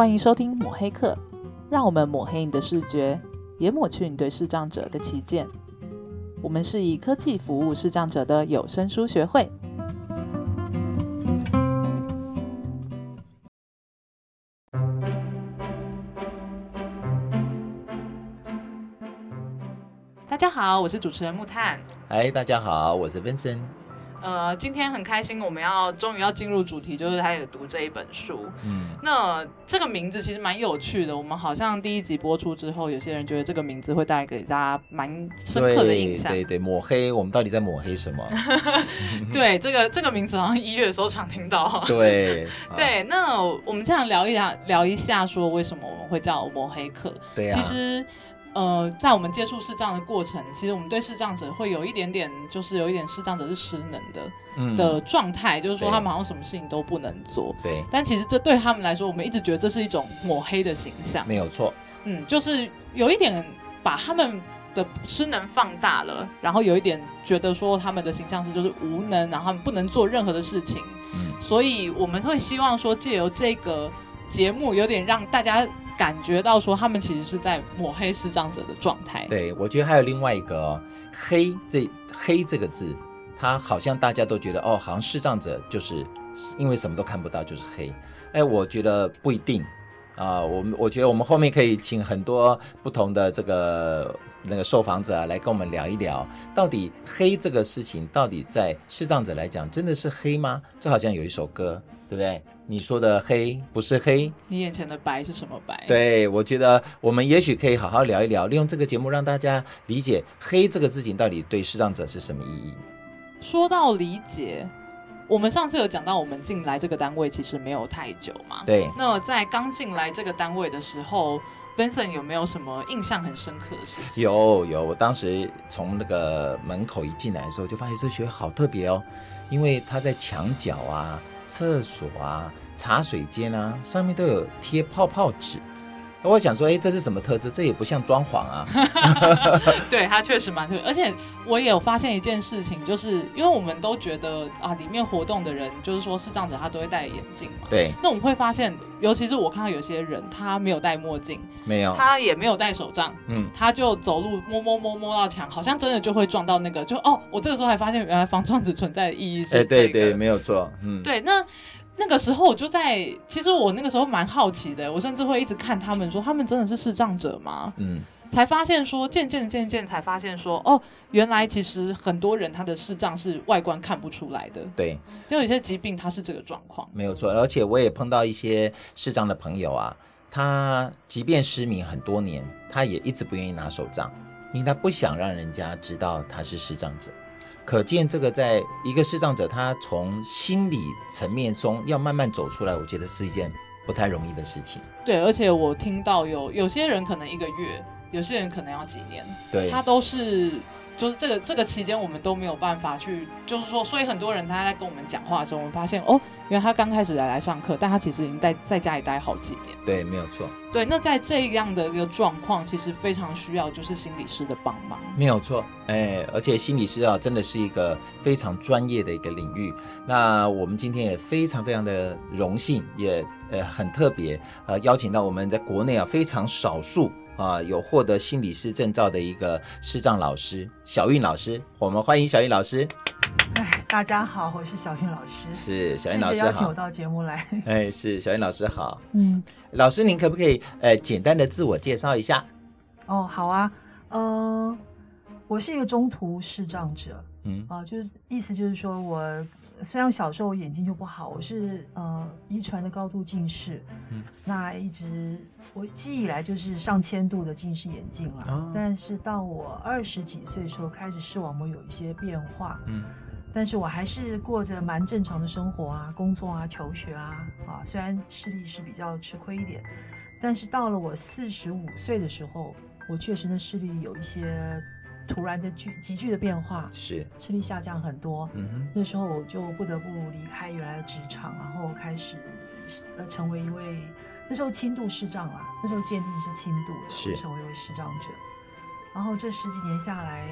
欢迎收听抹黑课，让我们抹黑你的视觉，也抹去你对视障者的偏见。我们是以科技服务视障者的有声书学会。大家好，我是主持人木炭。嗨，大家好，我是 Vincent。呃，今天很开心，我们要终于要进入主题，就是他也读这一本书。嗯，那这个名字其实蛮有趣的。我们好像第一集播出之后，有些人觉得这个名字会带给大家蛮深刻的印象。对对对，抹黑，我们到底在抹黑什么？对，这个这个名字好像一月的时候常听到。对对，那我们这样聊一下，聊一下说为什么我们会叫抹黑客？对呀、啊，其实。呃，在我们接触视障的过程，其实我们对视障者会有一点点，就是有一点视障者是失能的、嗯、的状态，就是说他们好像什么事情都不能做。对。但其实这对他们来说，我们一直觉得这是一种抹黑的形象。没有错。嗯，就是有一点把他们的失能放大了，然后有一点觉得说他们的形象是就是无能，然后他们不能做任何的事情。嗯。所以我们会希望说，借由这个节目，有点让大家。感觉到说他们其实是在抹黑视障者的状态。对，我觉得还有另外一个哦，黑这黑这个字，它好像大家都觉得哦，好像视障者就是因为什么都看不到就是黑。哎，我觉得不一定啊。我们我觉得我们后面可以请很多不同的这个那个受访者啊来跟我们聊一聊，到底黑这个事情到底在视障者来讲真的是黑吗？就好像有一首歌，对不对？你说的黑不是黑，你眼前的白是什么白？对，我觉得我们也许可以好好聊一聊，利用这个节目让大家理解“黑”这个字情到底对视障者是什么意义。说到理解，我们上次有讲到，我们进来这个单位其实没有太久嘛。对。那在刚进来这个单位的时候，Benson 有没有什么印象很深刻的事情？有有，我当时从那个门口一进来的时候，就发现这学校好特别哦，因为它在墙角啊。厕所啊，茶水间啊，上面都有贴泡泡纸。我想说，哎，这是什么特色？这也不像装潢啊。对，它确实蛮特别。而且我也有发现一件事情，就是因为我们都觉得啊，里面活动的人，就是说视障者他都会戴眼镜嘛。对。那我们会发现，尤其是我看到有些人，他没有戴墨镜，没有，他也没有戴手杖，嗯，他就走路摸摸摸摸到墙，好像真的就会撞到那个。就哦，我这个时候还发现，原来防撞子存在的意义是、这个。哎，对对，没有错，嗯，对，那。那个时候我就在，其实我那个时候蛮好奇的，我甚至会一直看他们说，他们真的是视障者吗？嗯，才发现说，渐渐渐渐才发现说，哦，原来其实很多人他的视障是外观看不出来的。对，就有些疾病他是这个状况。没有错，而且我也碰到一些视障的朋友啊，他即便失明很多年，他也一直不愿意拿手杖，因为他不想让人家知道他是视障者。可见，这个在一个视障者，他从心理层面中要慢慢走出来，我觉得是一件不太容易的事情。对，而且我听到有有些人可能一个月，有些人可能要几年，对，他都是。就是这个这个期间，我们都没有办法去，就是说，所以很多人他在跟我们讲话的时候，我们发现哦，原来他刚开始来来上课，但他其实已经在在家里待好几年。对，没有错。对，那在这样的一个状况，其实非常需要就是心理师的帮忙。没有错，哎，而且心理师啊，真的是一个非常专业的一个领域。那我们今天也非常非常的荣幸，也呃很特别，呃，邀请到我们在国内啊非常少数。啊，有获得心理师证照的一个视障老师小韵老师，我们欢迎小韵老师。哎，大家好，我是小韵老师。是小韵老师好，谢谢邀请我到节目来。哎，是小韵老师好。嗯，老师您可不可以呃简单的自我介绍一下？哦，好啊，呃，我是一个中途视障者。嗯啊，就是意思就是说我。虽然小时候我眼睛就不好，我是呃遗传的高度近视，嗯，那一直我记忆以来就是上千度的近视眼镜了，哦，但是到我二十几岁的时候开始视网膜有一些变化，嗯，但是我还是过着蛮正常的生活啊，工作啊，求学啊，啊，虽然视力是比较吃亏一点，但是到了我四十五岁的时候，我确实的视力有一些。突然的剧急剧的变化，是。视力下降很多。嗯哼，那时候我就不得不离开原来的职场，然后开始呃成为一位那时候轻度视障啊，那时候鉴定是轻度的，是。成为一位视障者。然后这十几年下来，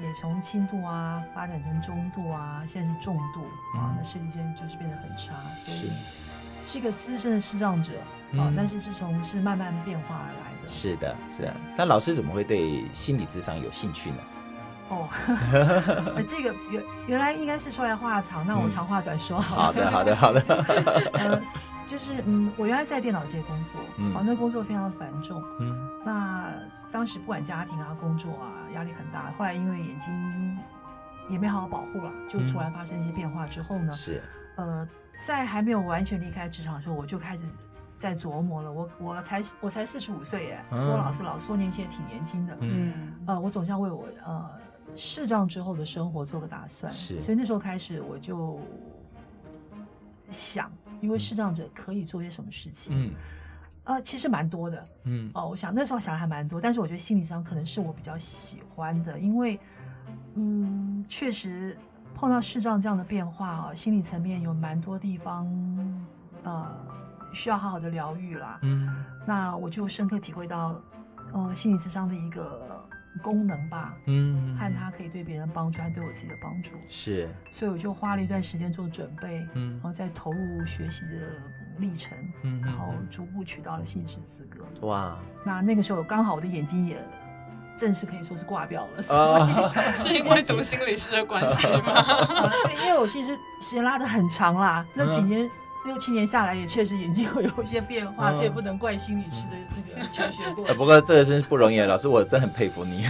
也从轻度啊发展成中度啊，现在是重度啊，那视力现在就是变得很差，所以是一个资深的视障者啊，但是是从是慢慢变化而来的。是的，是的。那老师怎么会对心理智商有兴趣呢？哦，这个原原来应该是说来话长，那我长话短说好的，好的，好的，好的。呃，就是嗯，我原来在电脑界工作，嗯，那工作非常繁重，嗯，那当时不管家庭啊、工作啊，压力很大。后来因为眼睛也没好好保护了，就突然发生一些变化之后呢，是，呃，在还没有完全离开职场的时候，我就开始在琢磨了。我我才我才四十五岁，耶，说老是老，说年轻也挺年轻的，嗯，呃，我总是要为我呃。视障之后的生活做个打算，是，所以那时候开始我就想，因为视障者可以做些什么事情，嗯，呃，其实蛮多的，嗯，哦，我想那时候想的还蛮多，但是我觉得心理上可能是我比较喜欢的，因为，嗯，确实碰到视障这样的变化啊，心理层面有蛮多地方，呃，需要好好的疗愈啦，嗯，那我就深刻体会到，呃，心理智商的一个。功能吧，嗯，和他可以对别人帮助，还对我自己的帮助。是，所以我就花了一段时间做准备，嗯，然后再投入学习的历程，嗯，然后逐步取到了心理师资格。哇，那那个时候刚好我的眼睛也正式可以说是挂掉了，哦、是因为读心理师的关系吗？对，因为我其实时间拉的很长啦，那几年。嗯六七年下来，也确实眼睛会有一些变化，所以不能怪心理师的这个求学过程。不过这个真是不容易，老师，我真很佩服你，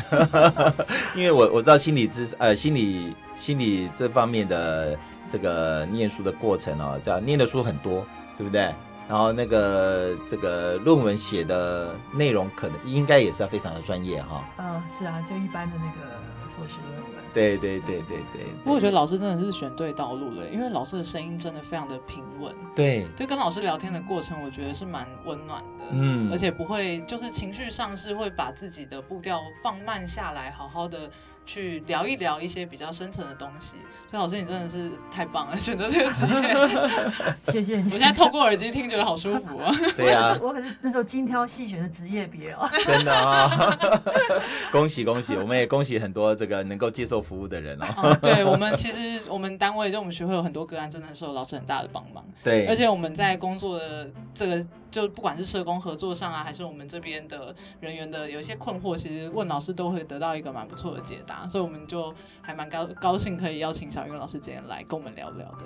因为我我知道心理知呃心理心理这方面的这个念书的过程哦，叫念的书很多，对不对？然后那个这个论文写的内容可能应该也是要非常的专业哈。嗯，是啊，就一般的那个硕士论文。对对对对对，不过我觉得老师真的是选对道路了，因为老师的声音真的非常的平稳。对，就跟老师聊天的过程，我觉得是蛮温暖的。嗯，而且不会就是情绪上是会把自己的步调放慢下来，好好的。去聊一聊一些比较深层的东西，所以老师你真的是太棒了，选择这个职业，谢谢你。我现在透过耳机听，觉得好舒服 啊。对呀、啊，我可是那时候精挑细选的职业别哦。真的啊、哦，恭喜恭喜，我们也恭喜很多这个能够接受服务的人哦。哦对我们其实我们单位就我们学会有很多个案，真的受老师很大的帮忙。对，而且我们在工作的这个。就不管是社工合作上啊，还是我们这边的人员的有一些困惑，其实问老师都会得到一个蛮不错的解答，所以我们就还蛮高高兴可以邀请小云老师今天来跟我们聊聊的。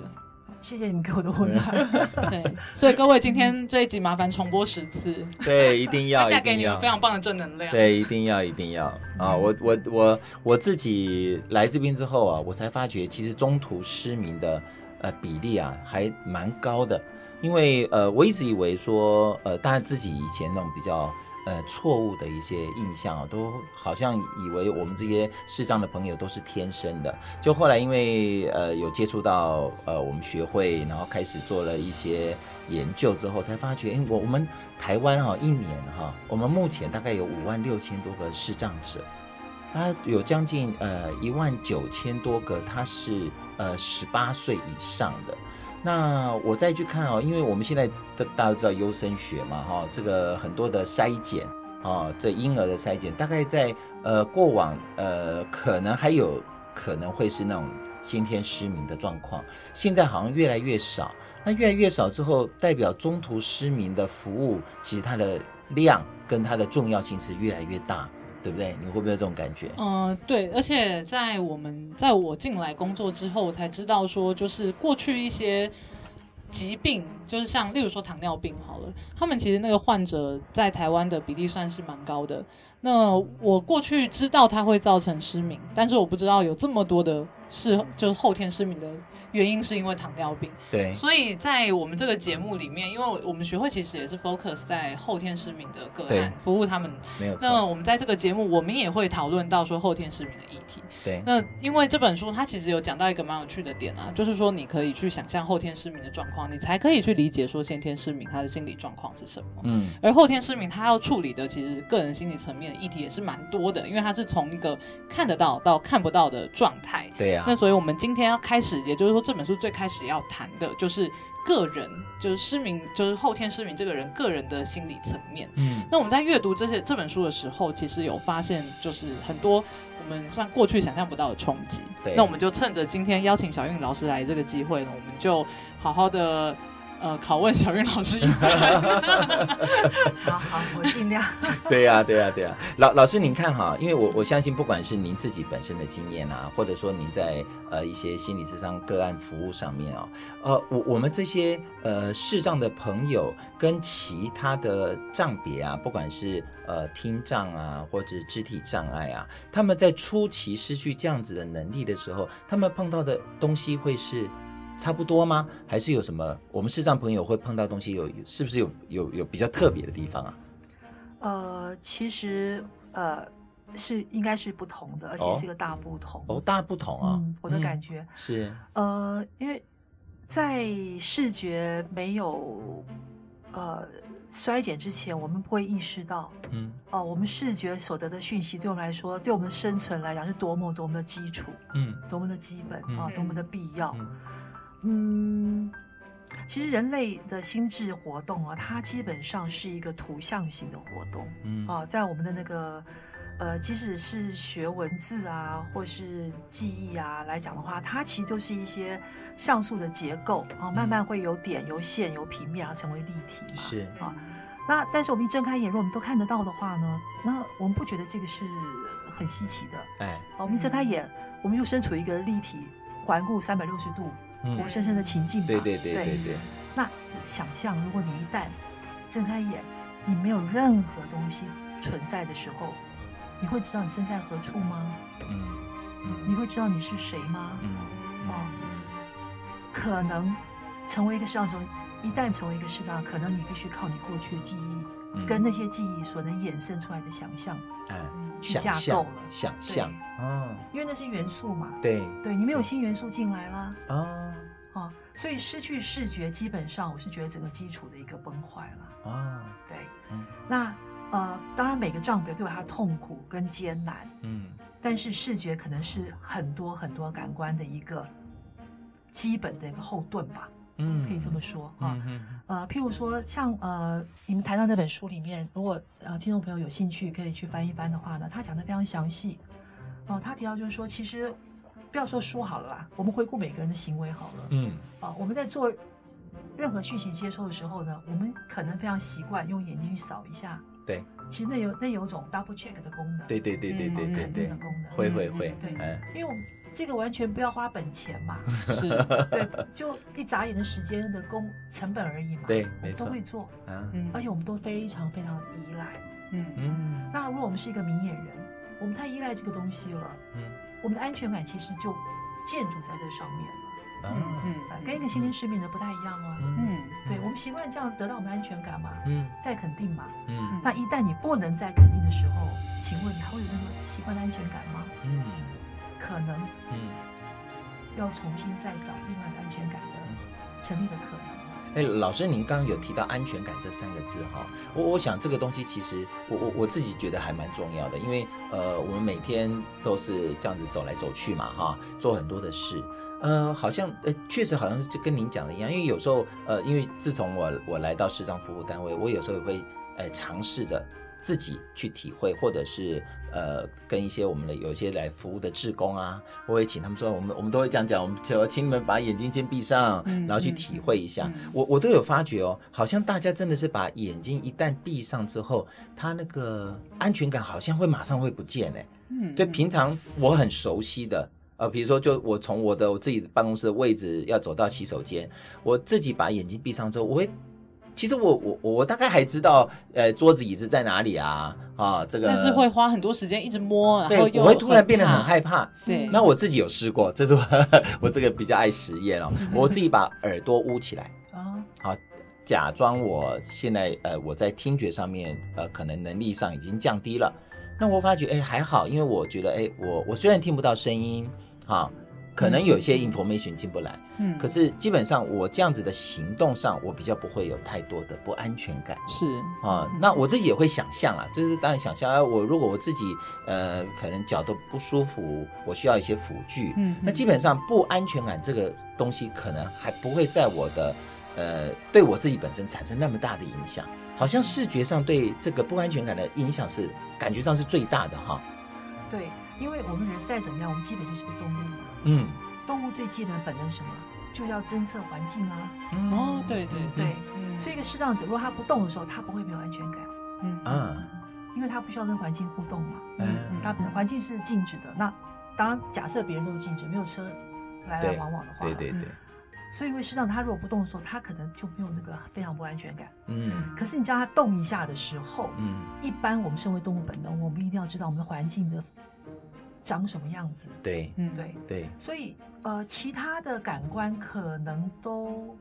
谢谢你们给我的回答。对，所以各位今天这一集麻烦重播十次。对，一定要，带给你们非常棒的正能量。对，一定要，一定要啊！我我我我自己来这边之后啊，我才发觉其实中途失明的呃比例啊还蛮高的。因为呃，我一直以为说呃，大家自己以前那种比较呃错误的一些印象啊，都好像以为我们这些视障的朋友都是天生的。就后来因为呃有接触到呃我们学会，然后开始做了一些研究之后，才发觉，哎，我我们台湾哈一年哈，我们目前大概有五万六千多个视障者，他有将近呃一万九千多个，他是呃十八岁以上的。那我再去看哦，因为我们现在大家都知道优生学嘛，哈，这个很多的筛检啊，这婴儿的筛检，大概在呃过往呃可能还有可能会是那种先天失明的状况，现在好像越来越少。那越来越少之后，代表中途失明的服务，其实它的量跟它的重要性是越来越大。对不对？你会不会有这种感觉？嗯、对，而且在我们在我进来工作之后，我才知道说，就是过去一些疾病，就是像例如说糖尿病好了，他们其实那个患者在台湾的比例算是蛮高的。那我过去知道它会造成失明，但是我不知道有这么多的是就是后天失明的。原因是因为糖尿病，对，所以在我们这个节目里面，因为我们学会其实也是 focus 在后天失明的个案，服务他们。没有。那我们在这个节目，我们也会讨论到说后天失明的议题。对。那因为这本书它其实有讲到一个蛮有趣的点啊，就是说你可以去想象后天失明的状况，你才可以去理解说先天失明他的心理状况是什么。嗯。而后天失明他要处理的其实个人心理层面的议题也是蛮多的，因为他是从一个看得到到看不到的状态。对呀、啊。那所以我们今天要开始，也就是说。这本书最开始要谈的就是个人，就是失明，就是后天失明这个人个人的心理层面。嗯，那我们在阅读这些这本书的时候，其实有发现，就是很多我们算过去想象不到的冲击。对，那我们就趁着今天邀请小韵老师来这个机会呢，我们就好好的。呃，拷问小云老师一番。好好，我尽量。对呀、啊，对呀、啊，对呀、啊。老老师，您看哈，因为我我相信，不管是您自己本身的经验啊，或者说您在呃一些心理智商个案服务上面啊，呃，我我们这些呃视障的朋友跟其他的障别啊，不管是呃听障啊，或者肢体障碍啊，他们在初期失去这样子的能力的时候，他们碰到的东西会是。差不多吗？还是有什么我们视障朋友会碰到东西有是不是有有有比较特别的地方啊？呃，其实呃是应该是不同的，而且是一个大不同。哦，哦，大不同啊，嗯，我的感觉，嗯，是。呃，因为在视觉没有呃衰减之前，我们不会意识到，嗯。哦，呃，我们视觉所得的讯息对我们来说，对我们的生存来讲是多么多么的基础，嗯，多么的基本啊，多么的必要。嗯嗯，其实人类的心智活动啊，它基本上是一个图像型的活动。嗯啊，在我们的那个呃，即使是学文字啊，或是记忆啊来讲的话，它其实都是一些像素的结构啊，慢慢会有点、由线、由平面然后成为立体嘛。是啊，那但是我们一睁开眼，如果我们都看得到的话呢，那我们不觉得这个是很稀奇的。哎，我们一睁开眼，我们又身处一个立体环顾三百六十度。活生生的情境吧。对对对对对，对。那想象，如果你一旦睁开眼，你没有任何东西存在的时候，你会知道你身在何处吗？嗯。你会知道你是谁吗？嗯。哦。可能成为一个视障者，一旦成为一个视障，可能你必须靠你过去的记忆，跟那些记忆所能衍生出来的想象。哎。去架构了，想象，嗯，因为那些元素嘛，对，对你没有新元素进来啦，啊，啊，所以失去视觉，基本上我是觉得整个基础的一个崩坏了，啊，对，嗯，那呃，当然每个障别都有它痛苦跟艰难，嗯，但是视觉可能是很多很多感官的一个基本的一个后盾吧。嗯，可以这么说啊，呃，譬如说像呃，你们谈到那本书里面，如果呃听众朋友有兴趣，可以去翻一翻的话呢，他讲的非常详细。哦，他提到就是说，其实不要说书好了啦，我们回顾每个人的行为好了。嗯。啊，我们在做任何讯息接收的时候呢，我们可能非常习惯用眼睛去扫一下。对。其实那有那有种 double check 的功能。对对对对对对对。肯定的功能。会会会。对。因为我们。这个完全不要花本钱嘛，是，对，就一眨眼的时间的工成本而已嘛，对，没错，都会做，嗯，而且我们都非常非常依赖，嗯。嗯。那如果我们是一个明眼人，我们太依赖这个东西了，嗯，我们的安全感其实就建筑在这上面了，嗯嗯，跟一个先天失明的不太一样哦，嗯，对，我们习惯这样得到我们安全感嘛，嗯，再肯定嘛，嗯，那一旦你不能再肯定的时候，请问你还会有那个习惯的安全感吗？嗯。可能，嗯，要重新再找另外的安全感的成立的可能。哎，老师，您刚刚有提到安全感这三个字哈，我我想这个东西其实我我我自己觉得还蛮重要的，因为呃，我们每天都是这样子走来走去嘛哈，做很多的事，呃，好像呃确实好像就跟您讲的一样，因为有时候呃，因为自从我我来到视障服务单位，我有时候也会呃尝试着。自己去体会，或者是呃，跟一些我们的有一些来服务的志工啊，我会请他们说，我们我们都会这样讲，我们就请你们把眼睛先闭上，然后去体会一下。我我都有发觉哦，好像大家真的是把眼睛一旦闭上之后，他那个安全感好像会马上会不见哎。嗯，对，平常我很熟悉的，呃，比如说就我从我的我自己办公室的位置要走到洗手间，我自己把眼睛闭上之后，我会。其实我我我大概还知道，呃，桌子椅子在哪里啊？啊，这个。但是会花很多时间一直摸，对，然后又我会突然变得很害怕。对，那我自己有试过，这是我 我这个比较爱实验哦。我自己把耳朵捂起来啊，好，假装我现在呃我在听觉上面呃可能能力上已经降低了。那我发觉哎还好，因为我觉得哎我我虽然听不到声音，哈。可能有些 information 进不来，嗯，可是基本上我这样子的行动上，我比较不会有太多的不安全感。是啊，那我自己也会想象啊，就是当然想象啊，我如果我自己呃可能脚都不舒服，我需要一些辅具，嗯，那基本上不安全感这个东西可能还不会在我的呃对我自己本身产生那么大的影响，好像视觉上对这个不安全感的影响是感觉上是最大的哈。对，因为我们人再怎么样，我们基本就是个动物。嗯，动物最基本的本能是什么？就要侦测环境啊。哦，对对对，所以一个视障者，如果他不动的时候，他不会没有安全感。嗯啊，因为他不需要跟环境互动嘛。嗯，他本身环境是静止的。那当然，假设别人都静止，没有车来来往往的话，对对对。所以因为视障，他如果不动的时候，他可能就没有那个非常不安全感。嗯。可是你叫他动一下的时候，嗯，一般我们身为动物本能，我们一定要知道我们的环境的。长什么样子？对，嗯，对。对，所以呃，其他的感官可能都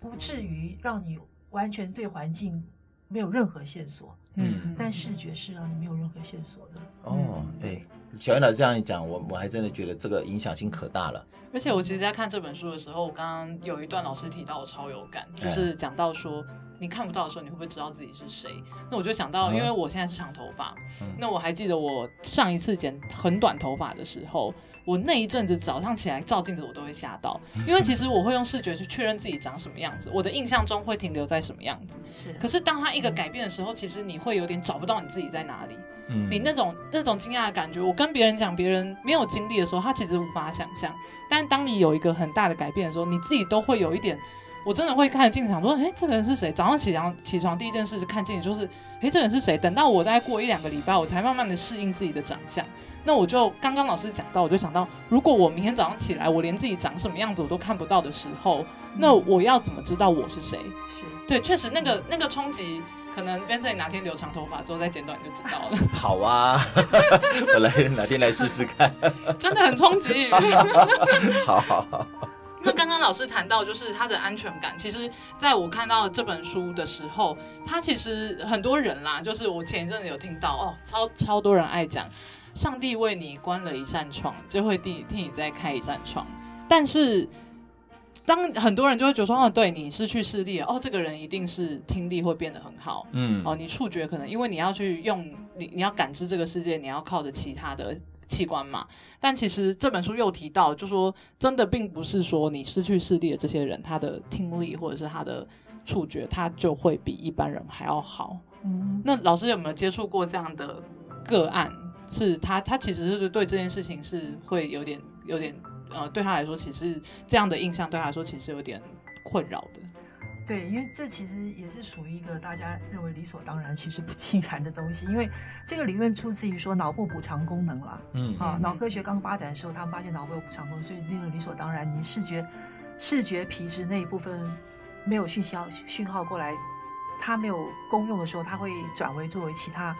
不至于让你完全对环境没有任何线索，嗯，但视觉是让你没有任何线索的。哦，对，小云老师这样一讲，我我还真的觉得这个影响性可大了。而且我其实，在看这本书的时候，我刚刚有一段老师提到，我超有感，就是讲到说。你看不到的时候，你会不会知道自己是谁？那我就想到，因为我现在是长头发，嗯、那我还记得我上一次剪很短头发的时候，我那一阵子早上起来照镜子，我都会吓到，因为其实我会用视觉去确认自己长什么样子，我的印象中会停留在什么样子。是，可是当他一个改变的时候，其实你会有点找不到你自己在哪里。嗯，你那种那种惊讶的感觉，我跟别人讲，别人没有经历的时候，他其实无法想象。但当你有一个很大的改变的时候，你自己都会有一点。我真的会看着镜子，想说，哎，这个人是谁？早上起床起床第一件事是看镜子，就是，哎，这个人是谁？等到我再过一两个礼拜，我才慢慢的适应自己的长相。那我就刚刚老师讲到，我就想到，如果我明天早上起来，我连自己长什么样子我都看不到的时候，那我要怎么知道我是谁？是对，确实那个那个冲击，可能 Vincent 哪天留长头发之后再剪短就知道了。好啊，我来哪天来试试看，真的很冲击。好 好好。那刚刚老师谈到，就是他的安全感。其实，在我看到这本书的时候，他其实很多人啦，就是我前一阵子有听到哦，超超多人爱讲，上帝为你关了一扇窗，就会替替你再开一扇窗。但是，当很多人就会觉得说，哦，对你失去视力了，哦，这个人一定是听力会变得很好，嗯，哦，你触觉可能因为你要去用你你要感知这个世界，你要靠着其他的。器官嘛，但其实这本书又提到，就说真的并不是说你失去视力的这些人，他的听力或者是他的触觉，他就会比一般人还要好。嗯，那老师有没有接触过这样的个案？是他，他其实是对这件事情是会有点有点呃，对他来说，其实这样的印象对他来说其实有点困扰的。对，因为这其实也是属于一个大家认为理所当然，其实不尽然的东西。因为这个理论出自于说脑部补偿功能啦，嗯，啊，脑科学刚发展的时候，他们发现脑部有补偿功能，所以那个理所当然，你视觉视觉皮质那一部分没有讯息讯号过来，它没有功用的时候，它会转为作为其他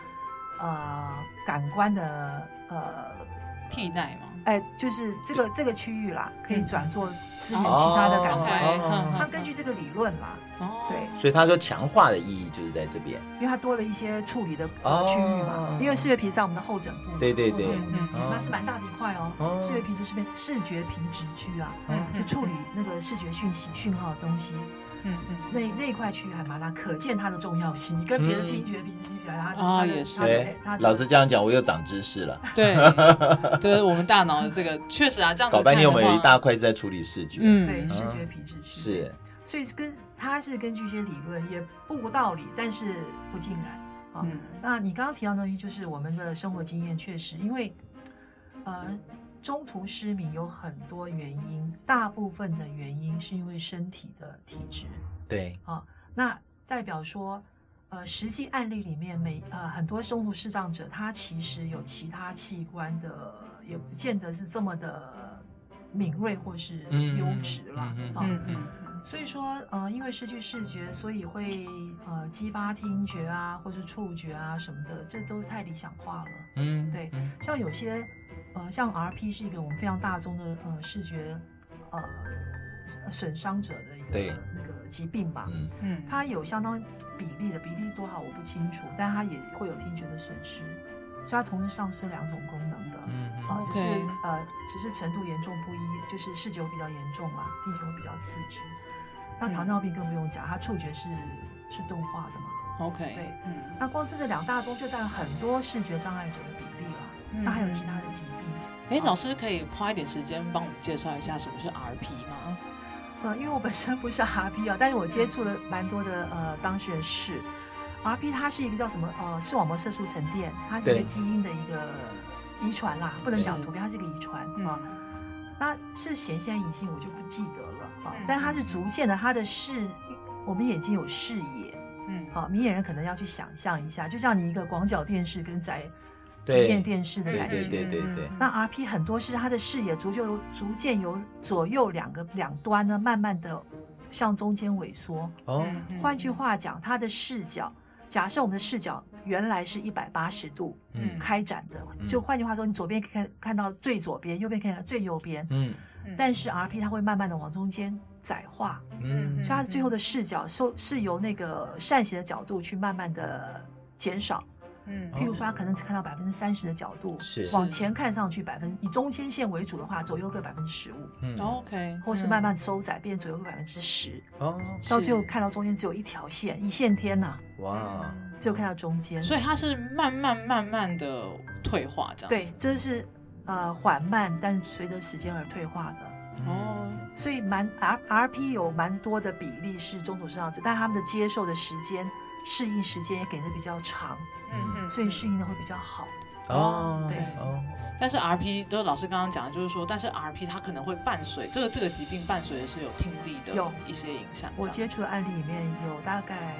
呃感官的呃替代嘛。哎，就是这个这个区域啦，可以转做支援其他的感官。它根据这个理论啦，对，所以他说强化的意义就是在这边，因为它多了一些处理的区域嘛。因为视觉皮质在我们的后枕部，对对对，那是蛮大的一块哦。视觉皮质是被视觉皮质区啊，就处理那个视觉讯息讯号的东西。嗯嗯，那那块区域还蛮大，可见它的重要性。你跟别的听觉皮质比较，它啊也是。老师这样讲，我又长知识了。对，对，我们大脑的这个确实啊，这样子。搞半天我们有一大块是在处理视觉。嗯，对，视觉皮质区是。所以跟它是根据一些理论，也不无道理，但是不尽然。嗯，那你刚刚提到的东西，就是我们的生活经验，确实因为呃。中途失明有很多原因，大部分的原因是因为身体的体质。对，啊，那代表说，呃，实际案例里面每呃很多中途视障者，他其实有其他器官的，也不见得是这么的敏锐或是优质了。嗯嗯。所以说，呃，因为失去视觉，所以会呃激发听觉啊，或是触觉啊什么的，这都太理想化了。嗯，对，像有些。呃，像 RP 是一个我们非常大众的呃视觉呃损伤者的一个那个疾病吧，嗯嗯，它有相当比例的比例多少我不清楚，但它也会有听觉的损失，所以它同时丧失两种功能的，嗯，好，只是呃，只是程度严重不一，就是视觉比较严重嘛，听觉会比较刺激。那糖尿病更不用讲，它触觉是是钝化的嘛。OK，对，嗯，那光这这两大宗就占了很多视觉障碍者的比例了。那还有其他的疾病？哎，老师可以花一点时间帮我们介绍一下什么是 RP 吗？呃，因为我本身不是 RP 啊，但是我接触了蛮多的呃当事人是 RP，它是一个叫什么呃视网膜色素沉淀，它是一个基因的一个。遗传啦，不能讲图片，它是一个遗传啊。那是显性隐性，我就不记得了啊。但它是逐渐的，它的视，我们眼睛有视野，嗯，好，明眼人可能要去想象一下，就像你一个广角电视跟窄平面电视的感觉，对对对。那 RP 很多是它的视野逐渐逐渐由左右两个两端呢，慢慢的向中间萎缩。哦，换句话讲，它的视角，假设我们的视角。原来是一百八十度开展的，嗯、就换句话说，你左边可以看看到最左边，右边可以看到最右边。嗯，但是 RP 它会慢慢的往中间窄化，嗯，所以它最后的视角受是由那个扇形的角度去慢慢的减少。嗯，譬如说，他可能只看到百分之三十的角度，是。往前看上去百分以中间线为主的话，左右各百分之十五，嗯，OK，或是慢慢收窄，变左右各百分之十，哦，到最后看到中间只有一条线，一线天呐，哇，只有看到中间，所以它是慢慢慢慢的退化，这样对，这是呃缓慢，但随着时间而退化的，哦，所以蛮 R RP 有蛮多的比例是中途视障者，但他们的接受的时间。适应时间也给的比较长，嗯嗯，所以适应的会比较好。哦。对。哦，但是 RP 都老师刚刚讲的，就是说，但是 RP 它可能会伴随这个这个疾病伴随的是有听力的有。一些影响。我接触的案例里面有大概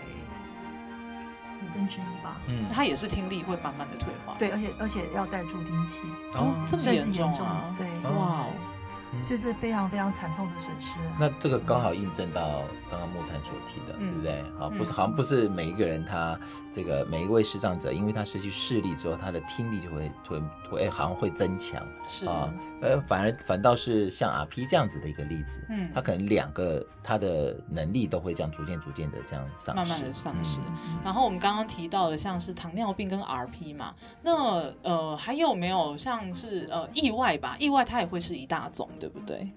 五分之一吧，嗯，它也是听力会慢慢的退化，对，而且而且要戴助听器。哦，这么严重啊？对，哇。所以是非常非常惨痛的损失。那这个刚好印证到刚刚木炭所提的，嗯、对不对？好，不是，好像不是每一个人他这个每一位视障者，因为他失去视力之后，他的听力就会会会好像会增强，是啊，呃，反而反倒是像 RP 这样子的一个例子，嗯，他可能两个他的能力都会这样逐渐逐渐的这样丧失，慢慢的丧失。嗯、然后我们刚刚提到的像是糖尿病跟 RP 嘛，那呃还有没有像是呃意外吧？意外它也会是一大宗。对不对？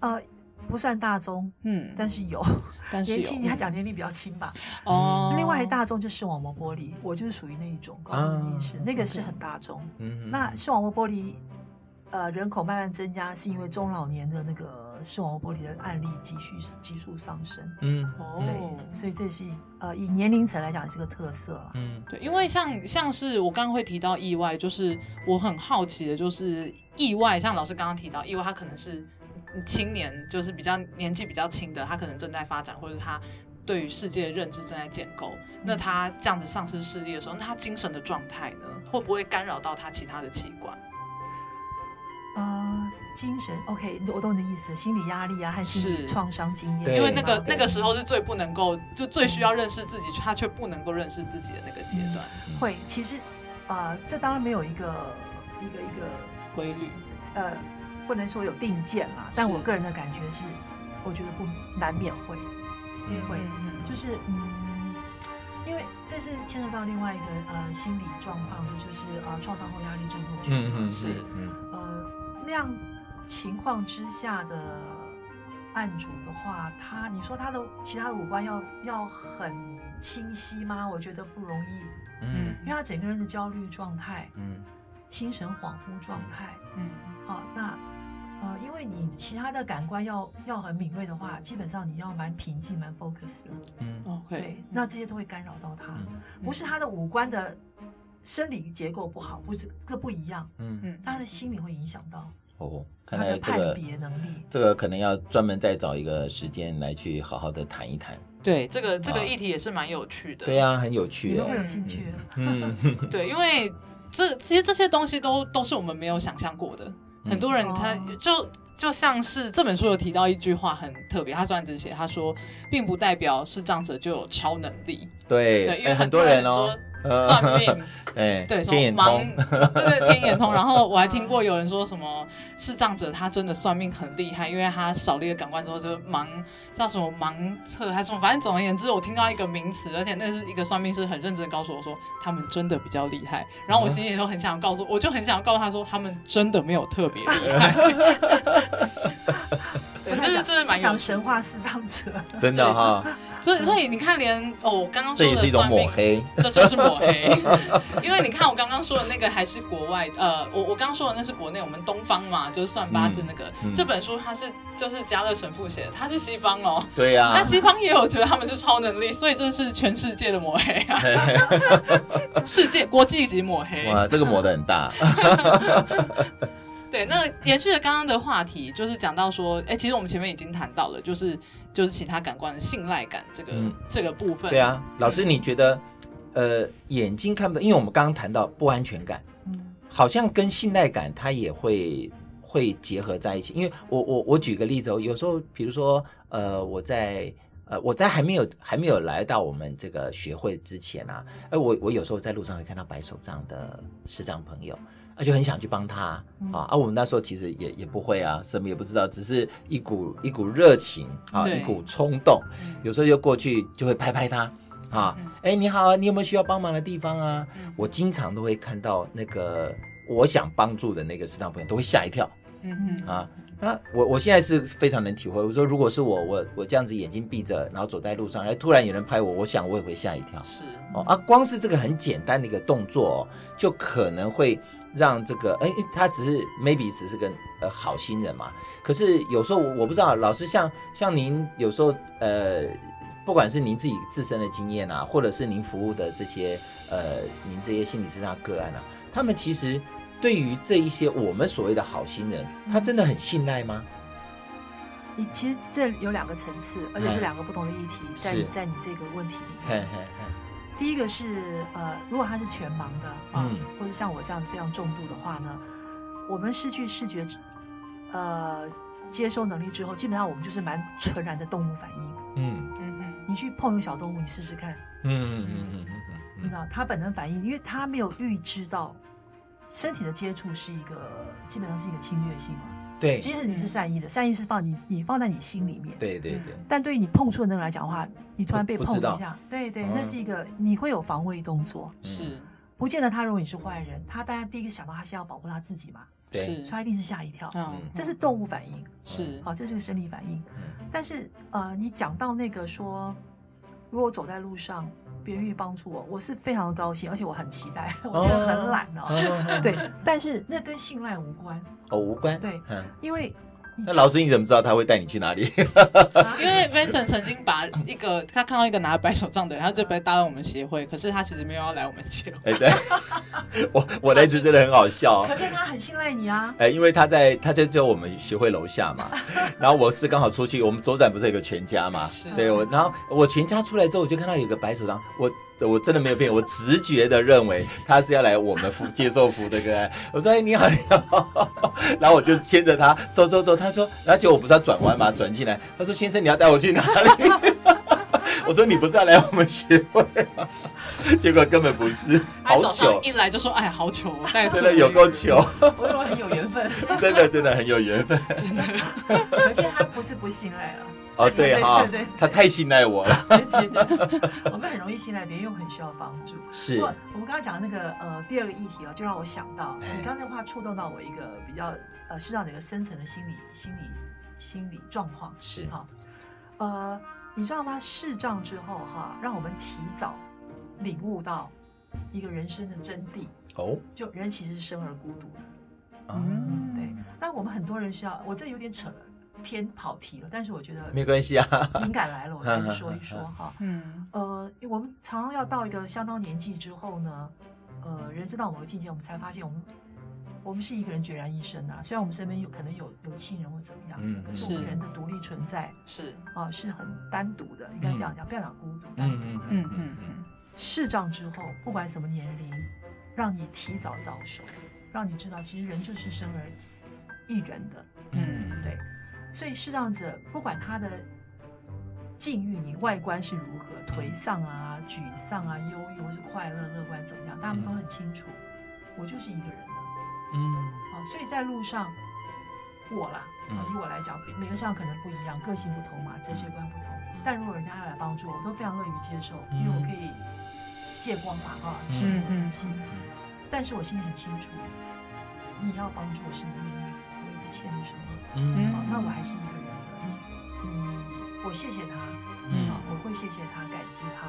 呃，不算大宗，嗯，但是有，但是，年轻，他讲年龄比较轻吧。哦，另外一大宗就是视网膜剥离，我就是属于那一种高度近视，那个是很大宗。嗯，那视网膜剥离，呃，人口慢慢增加，是因为中老年的那个视网膜剥离的案例继续急速上升。嗯，哦，所以这是呃以年龄层来讲是个特色。嗯，对，因为像像是我刚刚会提到意外，就是我很好奇的就是。意外，像老师刚刚提到，意外他可能是青年，就是比较年纪比较轻的，他可能正在发展，或者他对于世界的认知正在建构。那他这样子丧失视力的时候，那他精神的状态呢，会不会干扰到他其他的器官？呃，精神，OK，我懂你的意思，心理压力啊，还是。创伤经验？因为那个那个时候是最不能够，就最需要认识自己，他却不能够认识自己的那个阶段。嗯、会，其实，呃，这当然没有一个一个一个。规律，呃，不能说有定见啦，但我个人的感觉是，我觉得不难免会，也会，就是嗯，因为这是牵扯到另外一个呃心理状况，就是呃创伤后压力症候群，嗯嗯是，呃那样情况之下的案主的话，他你说他的其他的五官要要很清晰吗？我觉得不容易，嗯，因为他整个人的焦虑状态，嗯。心神恍惚状态，嗯，好，那呃，因为你其他的感官要要很敏锐的话，基本上你要蛮平静、蛮 focus 的，嗯，OK，对，那这些都会干扰到他，不是他的五官的生理结构不好，不是这个不一样，嗯。嗯，他的心理会影响到，哦，看来这个别能力，这个可能要专门再找一个时间来去好好的谈一谈，对，这个这个议题也是蛮有趣的，对啊，很有趣，你们会有兴趣，嗯，对，因为。这其实这些东西都都是我们没有想象过的。很多人他就就像是这本书有提到一句话很特别，他虽然只写，他说并不代表视障者就有超能力。对，对，因为很多人哦，算命，哎，对，什么盲，对对，天眼通。然后我还听过有人说什么视障者他真的算命很厉害，因为他少了一个感官之后就盲叫什么盲测还是什么，反正总而言之，我听到一个名词，而且那是一个算命师很认真的告诉我说他们真的比较厉害。然后我心里就很想告诉，我就很想告诉他说他们真的没有特别厉害。对，就是这是蛮想神话视障者，真的哈。所以，所以你看连，连哦，我刚刚说的这也是一种抹黑，这就是抹黑。因为你看，我刚刚说的那个还是国外，呃，我我刚刚说的那是国内，我们东方嘛，就是算八字那个。嗯、这本书它是就是加勒神父写的，他是西方哦。对呀、啊。那西方也有觉得他们是超能力，所以这是全世界的抹黑啊。世界国际级抹黑。哇，这个抹的很大。对，那延续了刚刚的话题，就是讲到说，哎，其实我们前面已经谈到了，就是。就是其他感官的信赖感这个、嗯、这个部分。对啊，老师，你觉得，呃，眼睛看不到，因为我们刚刚谈到不安全感，嗯，好像跟信赖感它也会会结合在一起。因为我我我举个例子哦，有时候比如说，呃，我在呃我在还没有还没有来到我们这个学会之前啊，哎，我我有时候在路上会看到白手杖的视障朋友。啊，就很想去帮他啊！啊，我们那时候其实也也不会啊，什么也不知道，只是一股一股热情啊，一股冲动，有时候就过去就会拍拍他啊，哎，你好，你有没有需要帮忙的地方啊？我经常都会看到那个我想帮助的那个视障朋友都会吓一跳，嗯嗯啊，那我我现在是非常能体会，我说如果是我我我这样子眼睛闭着，然后走在路上，哎，突然有人拍我，我想我也会吓一跳，是哦啊，光是这个很简单的一个动作，就可能会。让这个哎，他只是 maybe 只是个呃好心人嘛。可是有时候我不知道，老师像像您有时候呃，不管是您自己自身的经验啊，或者是您服务的这些呃，您这些心理咨商个案啊，他们其实对于这一些我们所谓的好心人，他真的很信赖吗？你其实这有两个层次，而且是两个不同的议题，在在你这个问题里面。第一个是呃，如果他是全盲的啊，嗯、或者像我这样非常重度的话呢，我们失去视觉呃接收能力之后，基本上我们就是蛮纯然的动物反应。嗯嗯嗯，你去碰一个小动物，你试试看。嗯嗯嗯嗯嗯，你知道他本能反应，因为他没有预知到身体的接触是一个基本上是一个侵略性嘛。对，即使你是善意的，善意是放你，你放在你心里面。对对对。但对于你碰触的那个人来讲的话，你突然被碰一下，对对，那是一个你会有防卫动作。是，不见得他认为你是坏人，他当然第一个想到他是要保护他自己嘛。对，所以他一定是吓一跳。嗯，这是动物反应。是，好，这是个生理反应。但是呃，你讲到那个说，如果走在路上。别人愿意帮助我，我是非常的高兴，而且我很期待，我真的很懒哦。对，但是那跟信赖无关哦，无关。对，因为那老师你怎么知道他会带你去哪里？因为 Vincent 曾经把一个他看到一个拿着白手杖的人，他就被带到我们协会，可是他其实没有要来我们协会。哎，对，我我那次真的很好笑，可见他很信赖你啊。哎，因为他在他在就在我们协会楼下嘛，然后我是刚好出去，我们左转不是有个全家嘛？对，我然后我全家出来之后，我就看到有个白手杖，我。我真的没有骗，我直觉的认为他是要来我们服接受服的，对，我说：“哎，你好，你好。”然后我就牵着他走走走。他说：“然后结果我不是要转弯嘛？转进来。”他说：“先生，你要带我去哪里？” 我说：“你不是要来我们学会吗？”结果根本不是，好糗！一来就说：“哎，好糗！”真的有够糗。我认为很有缘分，真的真的很有缘分，真的。而且他不是不信赖了。哦，对哈，他太信赖我了。对对对，我们很容易信赖别人，又很需要帮助。是。我们刚刚讲的那个呃第二个议题哦，就让我想到你刚才话触动到我一个比较呃，实际上的一个深层的心理心理心理状况。是哈，呃，你知道吗？视障之后哈，让我们提早领悟到一个人生的真谛。哦。就人其实是生而孤独的。嗯。对。但我们很多人需要，我这有点扯了。偏跑题了，但是我觉得没关系啊。灵感来了，我跟你 说一说哈。嗯，呃，我们常常要到一个相当年纪之后呢，呃，人生到某个境界，我们才发现我们我们是一个人孑然一身啊。虽然我们身边有可能有有亲人或怎么样，嗯，可是我们人的独立存在是啊，是很单独的。应该讲讲不要讲孤独，单独的。嗯嗯嗯。视障之后，不管什么年龄，让你提早早熟，让你知道其实人就是生而一人的。嗯，对。所以视障者不管他的境遇，你外观是如何，颓丧啊、沮丧啊、忧郁或是快乐、乐观怎么样，他们都很清楚。我就是一个人了，嗯，好，所以在路上，我啦，啊，以我来讲，每个人上可能不一样，个性不同嘛，哲学观不同。但如果人家要来帮助我，我都非常乐于接受，因为我可以借光嘛，啊，是我的心。但是我心里很清楚，你要帮助我是你愿意，欠你什么，嗯，好，那我还是一个人的，你，你，我谢谢他，嗯，好，我会谢谢他，感激他，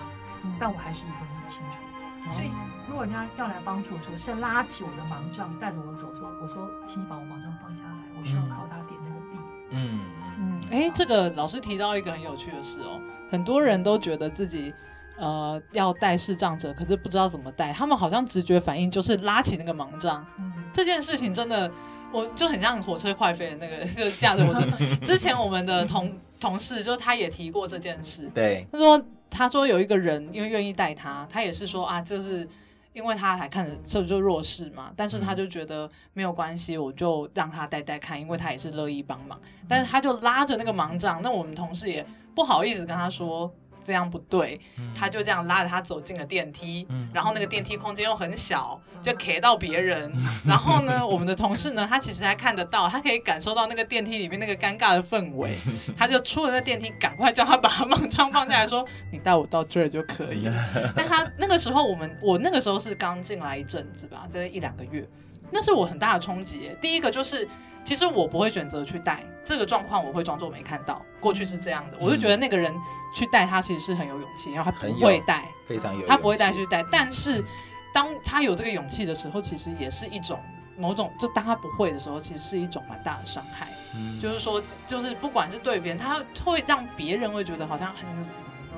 但我还是一个人很清楚。所以，如果人家要来帮助我，说是拉起我的盲杖，带着我走，说，我说，请你把我盲杖放下来，我需要靠他点那个地。嗯。嗯，哎，这个老师提到一个很有趣的事哦，很多人都觉得自己呃要带视障者，可是不知道怎么带，他们好像直觉反应就是拉起那个盲杖。嗯，这件事情真的，我就很像火车快飞的那个，就架着我的。之前我们的同同事，就他也提过这件事。对，他说。他说有一个人因为愿意带他，他也是说啊，就是因为他还看着这就弱势嘛，但是他就觉得没有关系，我就让他带带看，因为他也是乐意帮忙，但是他就拉着那个盲杖，那我们同事也不好意思跟他说。这样不对，他就这样拉着他走进了电梯，嗯、然后那个电梯空间又很小，就卡到别人。然后呢，我们的同事呢，他其实还看得到，他可以感受到那个电梯里面那个尴尬的氛围，他就出了那电梯，赶快叫他把盲杖放下来说：“你带我到这儿就可以了。”但他那个时候，我们我那个时候是刚进来一阵子吧，就是一两个月，那是我很大的冲击。第一个就是。其实我不会选择去带这个状况，我会装作没看到。过去是这样的，我就觉得那个人去带他其实是很有勇气，然后他不会带，非常有，他不会带去带。但是当他有这个勇气的时候，其实也是一种某种，就当他不会的时候，其实是一种蛮大的伤害。嗯，就是说，就是不管是对别人，他会让别人会觉得好像很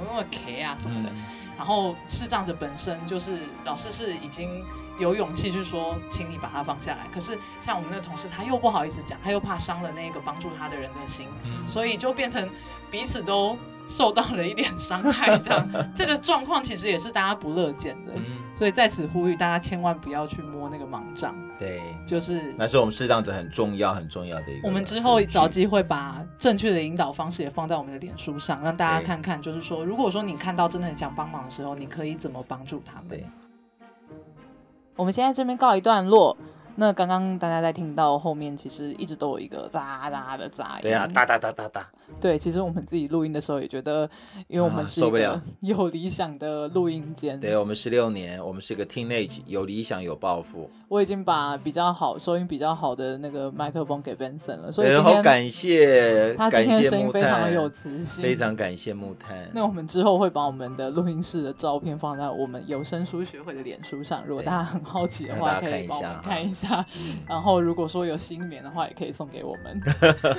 那么 K 啊什么的。然后视障者本身就是老师是已经。有勇气去说，请你把它放下来。可是像我们那个同事，他又不好意思讲，他又怕伤了那个帮助他的人的心，嗯、所以就变成彼此都受到了一点伤害。这样，这个状况其实也是大家不乐见的。嗯、所以在此呼吁大家千万不要去摸那个盲杖。对，就是那是我们视障者很重要很重要的一个。我们之后找机会把正确的引导方式也放在我们的脸书上，让大家看看，就是说，如果说你看到真的很想帮忙的时候，你可以怎么帮助他们。我们现在这边告一段落。那刚刚大家在听到后面，其实一直都有一个喳喳的杂音。对啊，哒哒哒哒哒。对，其实我们自己录音的时候也觉得，因为我们是一个 有理想的录音间。啊、对，我们十六年，我们是个 teenage，有理想有抱负。我已经把比较好、收音比较好的那个麦克风给 Benson 了，所以今天好感谢他今天声音非常有磁性，非常感谢木炭。那我们之后会把我们的录音室的照片放在我们有声书学会的脸书上，如果大家很好奇的话，可以帮我们看一下。然后如果说有新棉的话，也可以送给我们。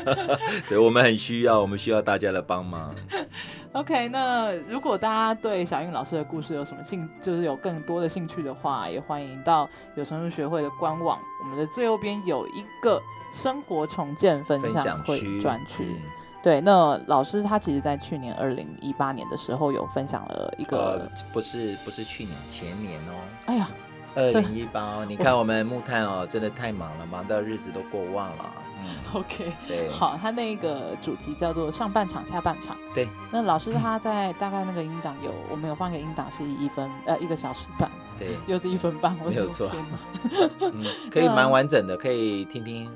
对，我们很需要，我们需要大家的帮忙。OK，那如果大家对小英老师的故事有什么兴，就是有更多的兴趣的话，也欢迎到有声书学会的官网，我们的最右边有一个生活重建分享会专区。嗯、对，那老师他其实在去年二零一八年的时候有分享了一个，呃、不是不是去年前年哦。哎呀。二零一八哦，你看我们木炭哦，真的太忙了，忙到日子都过忘了。嗯，OK，对，好，他那个主题叫做上半场下半场。对，那老师他在大概那个音档有，我们有放个音档是一分呃一个小时半，对，又是一分半，没有错。嗯，可以蛮完整的，可以听听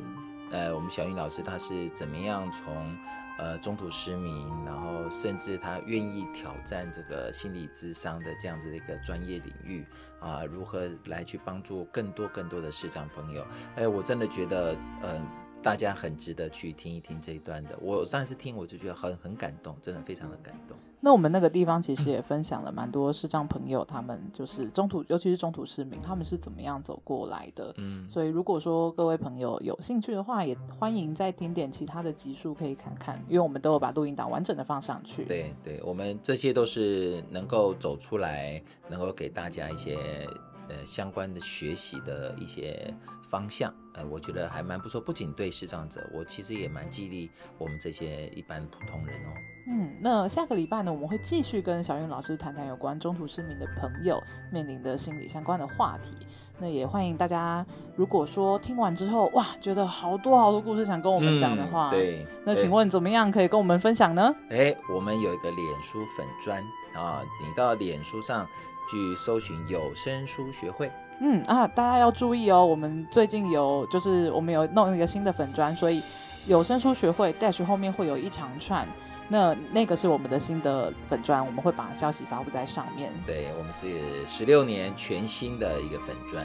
呃我们小英老师他是怎么样从。呃，中途失明，然后甚至他愿意挑战这个心理智商的这样子的一个专业领域啊，如何来去帮助更多更多的视障朋友？哎，我真的觉得，嗯、呃，大家很值得去听一听这一段的。我上一次听，我就觉得很很感动，真的非常的感动。那我们那个地方其实也分享了蛮多视障朋友，他们就是中途，尤其是中途市民，他们是怎么样走过来的。嗯，所以如果说各位朋友有兴趣的话，也欢迎再听点其他的集数可以看看，因为我们都有把录音档完整的放上去。对对，我们这些都是能够走出来，能够给大家一些。呃相关的学习的一些方向，呃，我觉得还蛮不错。不仅对视障者，我其实也蛮激励我们这些一般普通人哦。嗯，那下个礼拜呢，我们会继续跟小韵老师谈谈有关中途失明的朋友面临的心理相关的话题。那也欢迎大家，如果说听完之后，哇，觉得好多好多故事想跟我们讲的话，嗯、对，那请问怎么样可以跟我们分享呢？哎，我们有一个脸书粉砖啊，你到脸书上去搜寻有声书学会。嗯啊，大家要注意哦，我们最近有就是我们有弄一个新的粉砖，所以有声书学会 dash 后面会有一长串。那那个是我们的新的粉砖，我们会把消息发布在上面。对，我们是十六年全新的一个粉砖。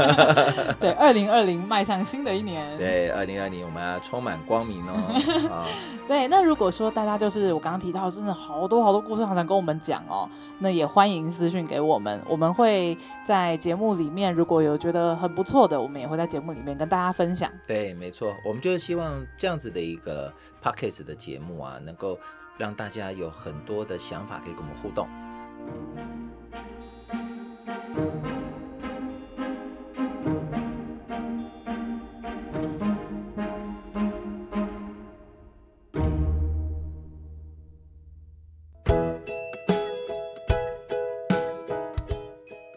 对，二零二零迈向新的一年。对，二零二零我们要充满光明哦。啊，对，那如果说大家就是我刚刚提到，真的好多好多故事，好想跟我们讲哦，那也欢迎私讯给我们，我们会在节目里面，如果有觉得很不错的，我们也会在节目里面跟大家分享。对，没错，我们就是希望这样子的一个 Podcast 的节目啊，能够。让大家有很多的想法可以跟我们互动。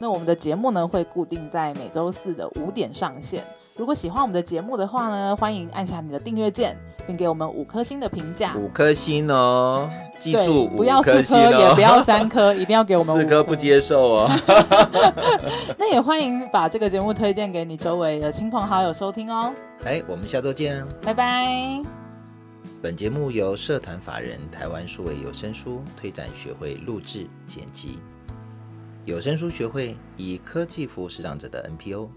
那我们的节目呢，会固定在每周四的五点上线。如果喜欢我们的节目的话呢，欢迎按下你的订阅键，并给我们五颗星的评价。五颗星哦，记住，不要四颗，也不要三颗，一定要给我们五颗。四颗不接受哦。那也欢迎把这个节目推荐给你周围的亲朋好友收听哦。哎，我们下周见，拜拜。本节目由社团法人台湾数位有声书推展学会录制剪辑，有声书学会以科技服务视障者的 NPO。